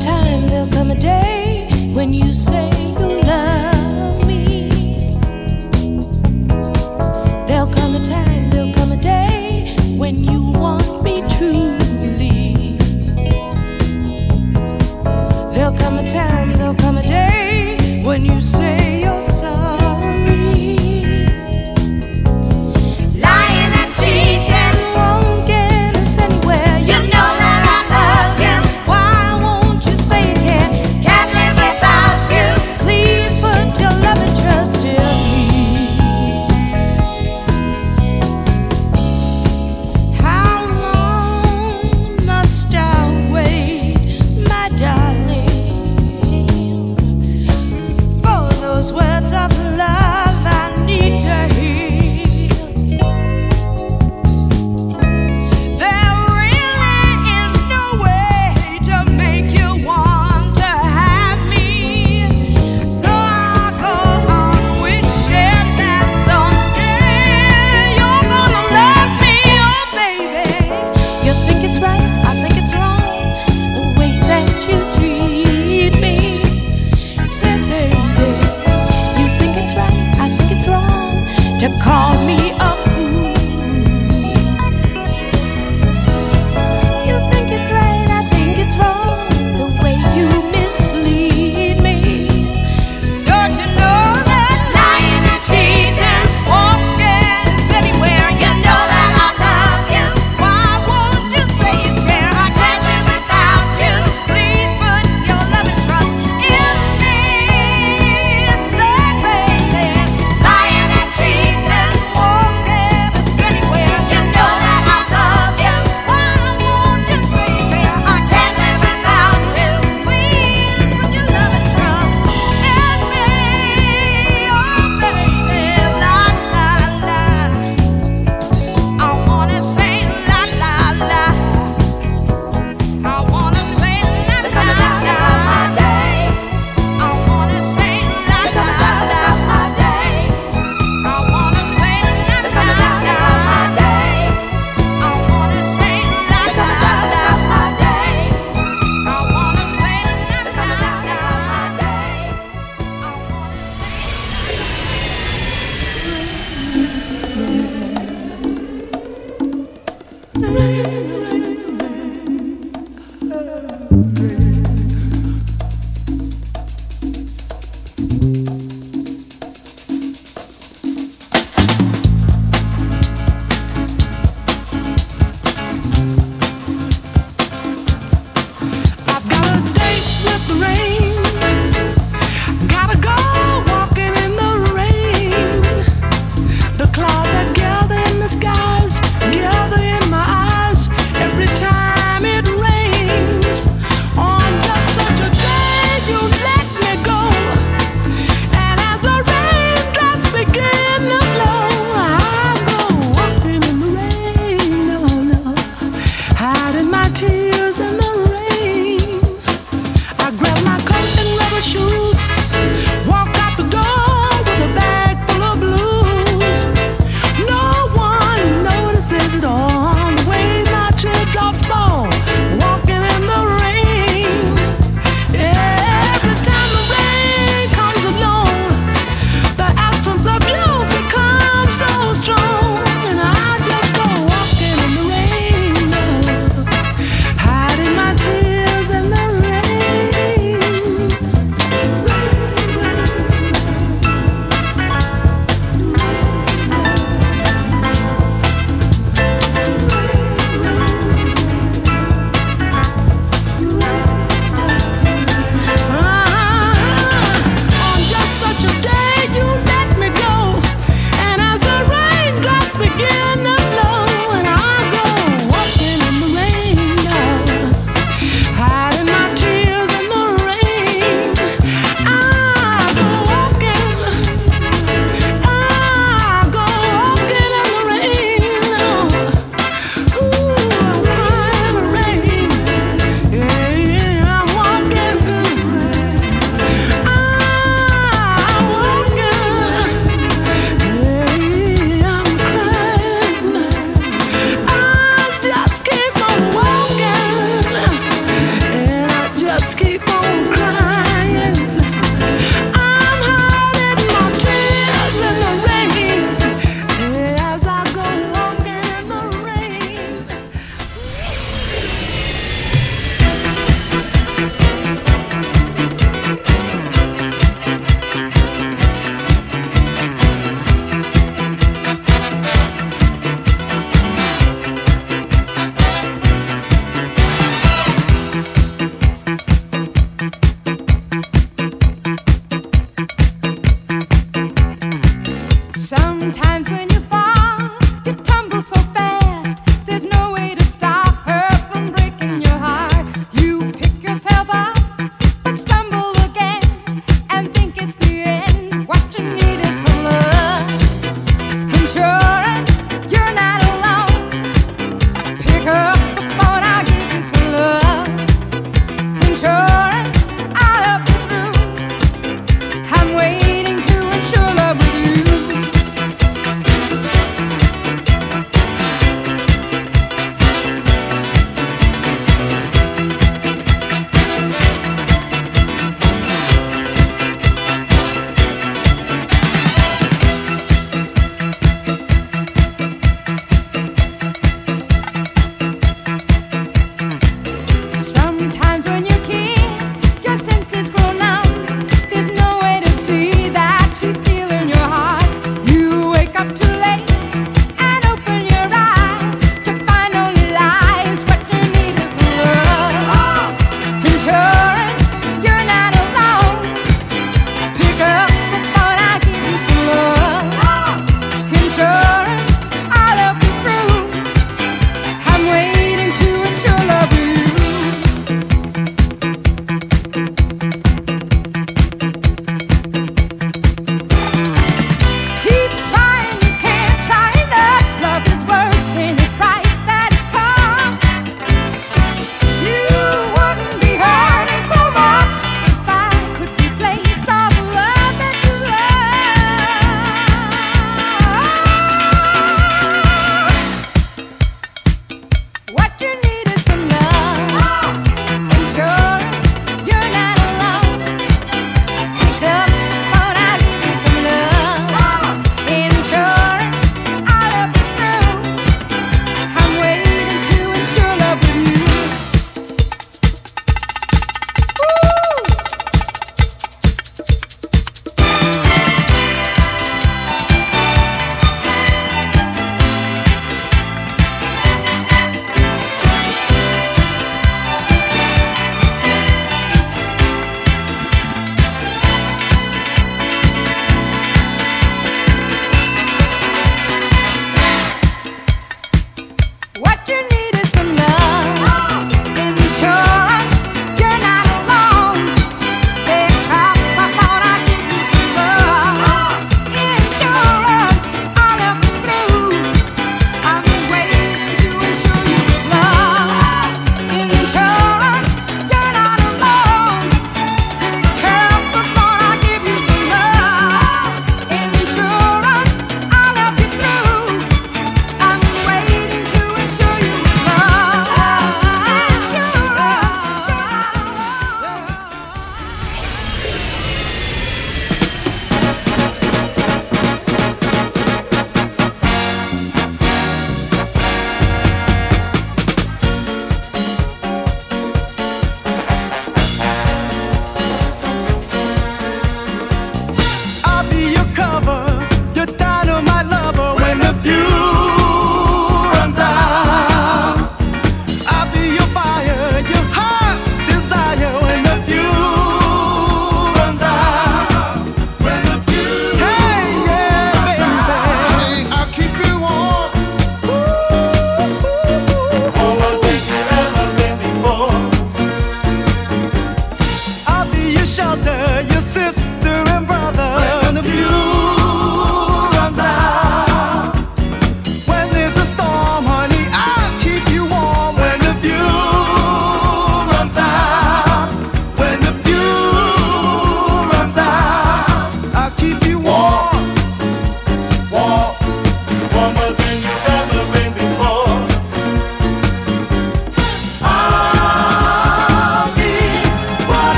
time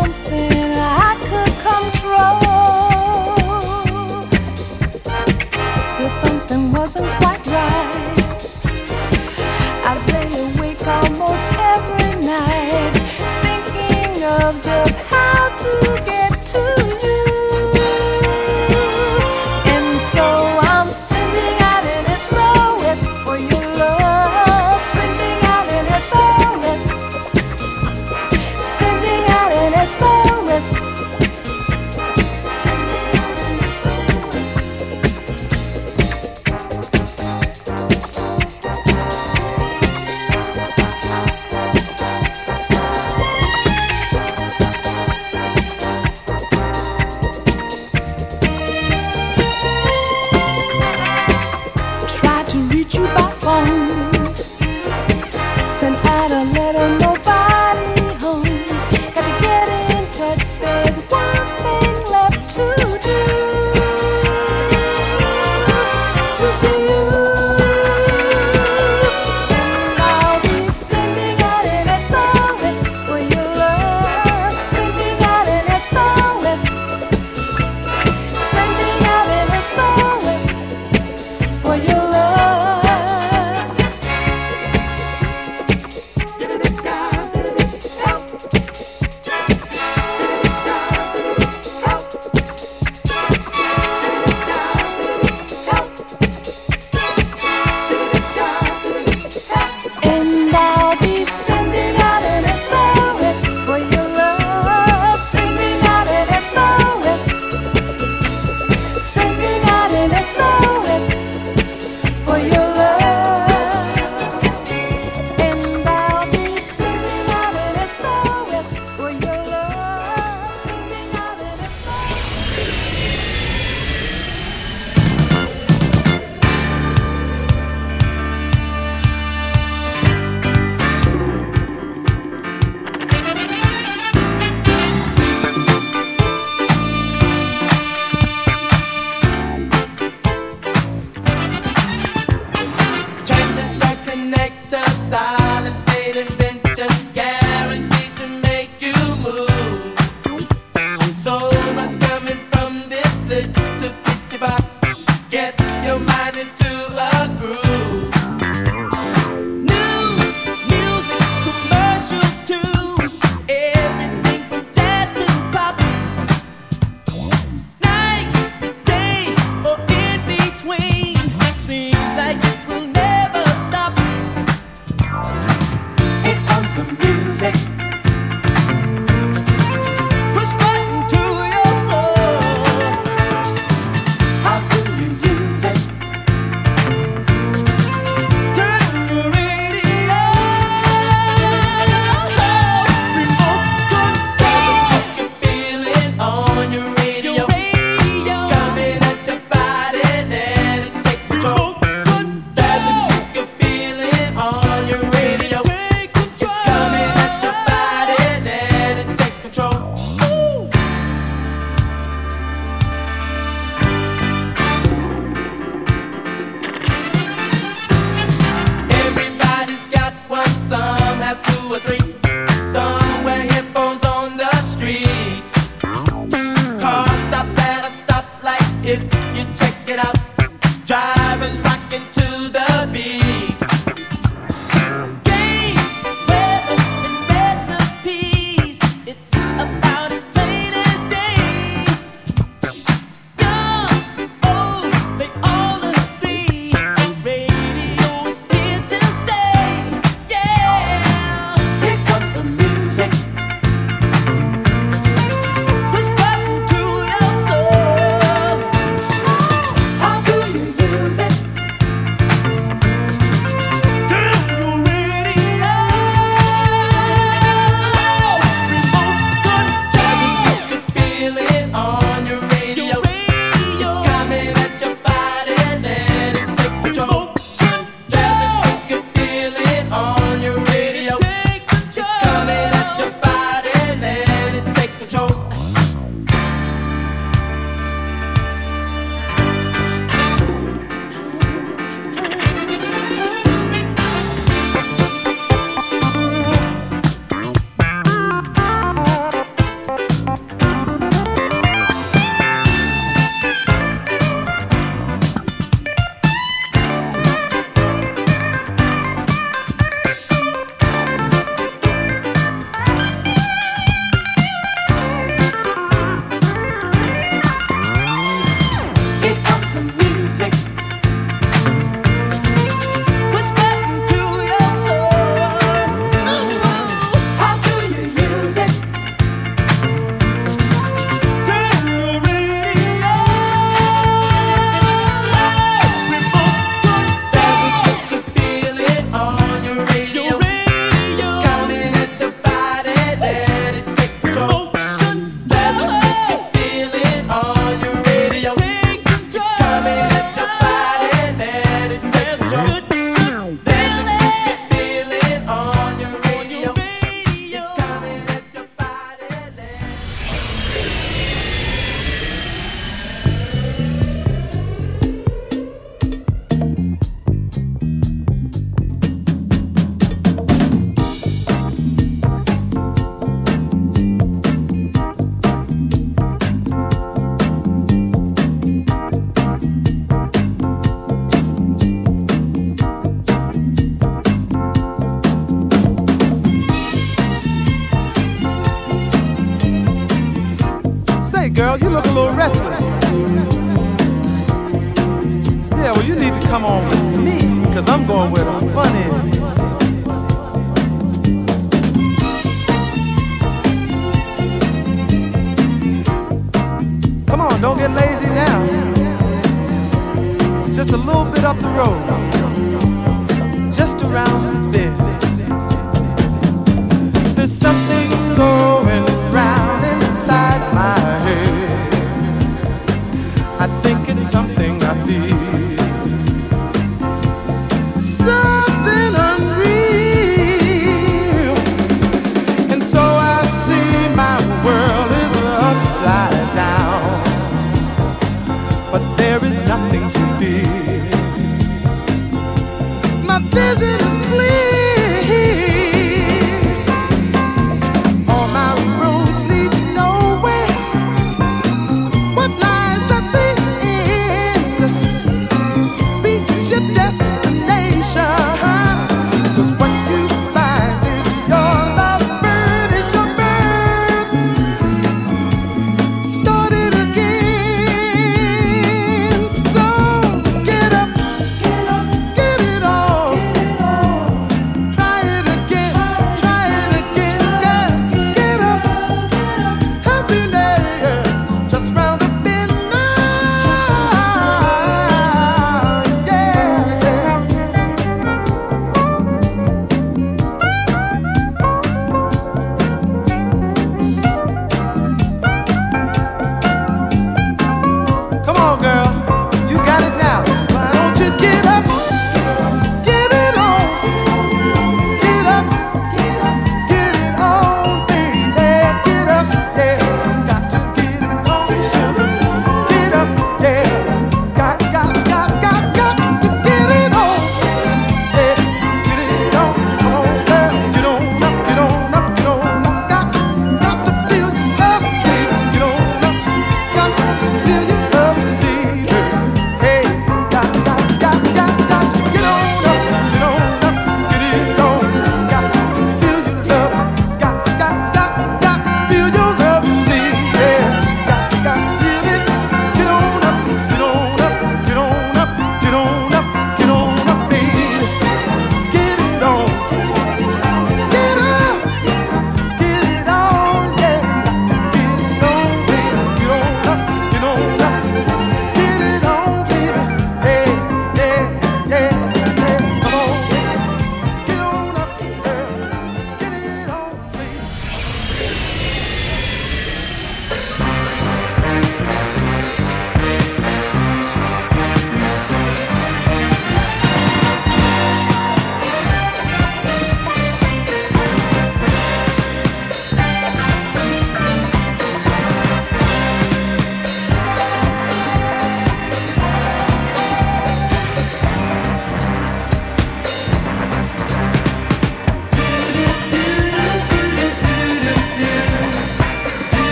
Push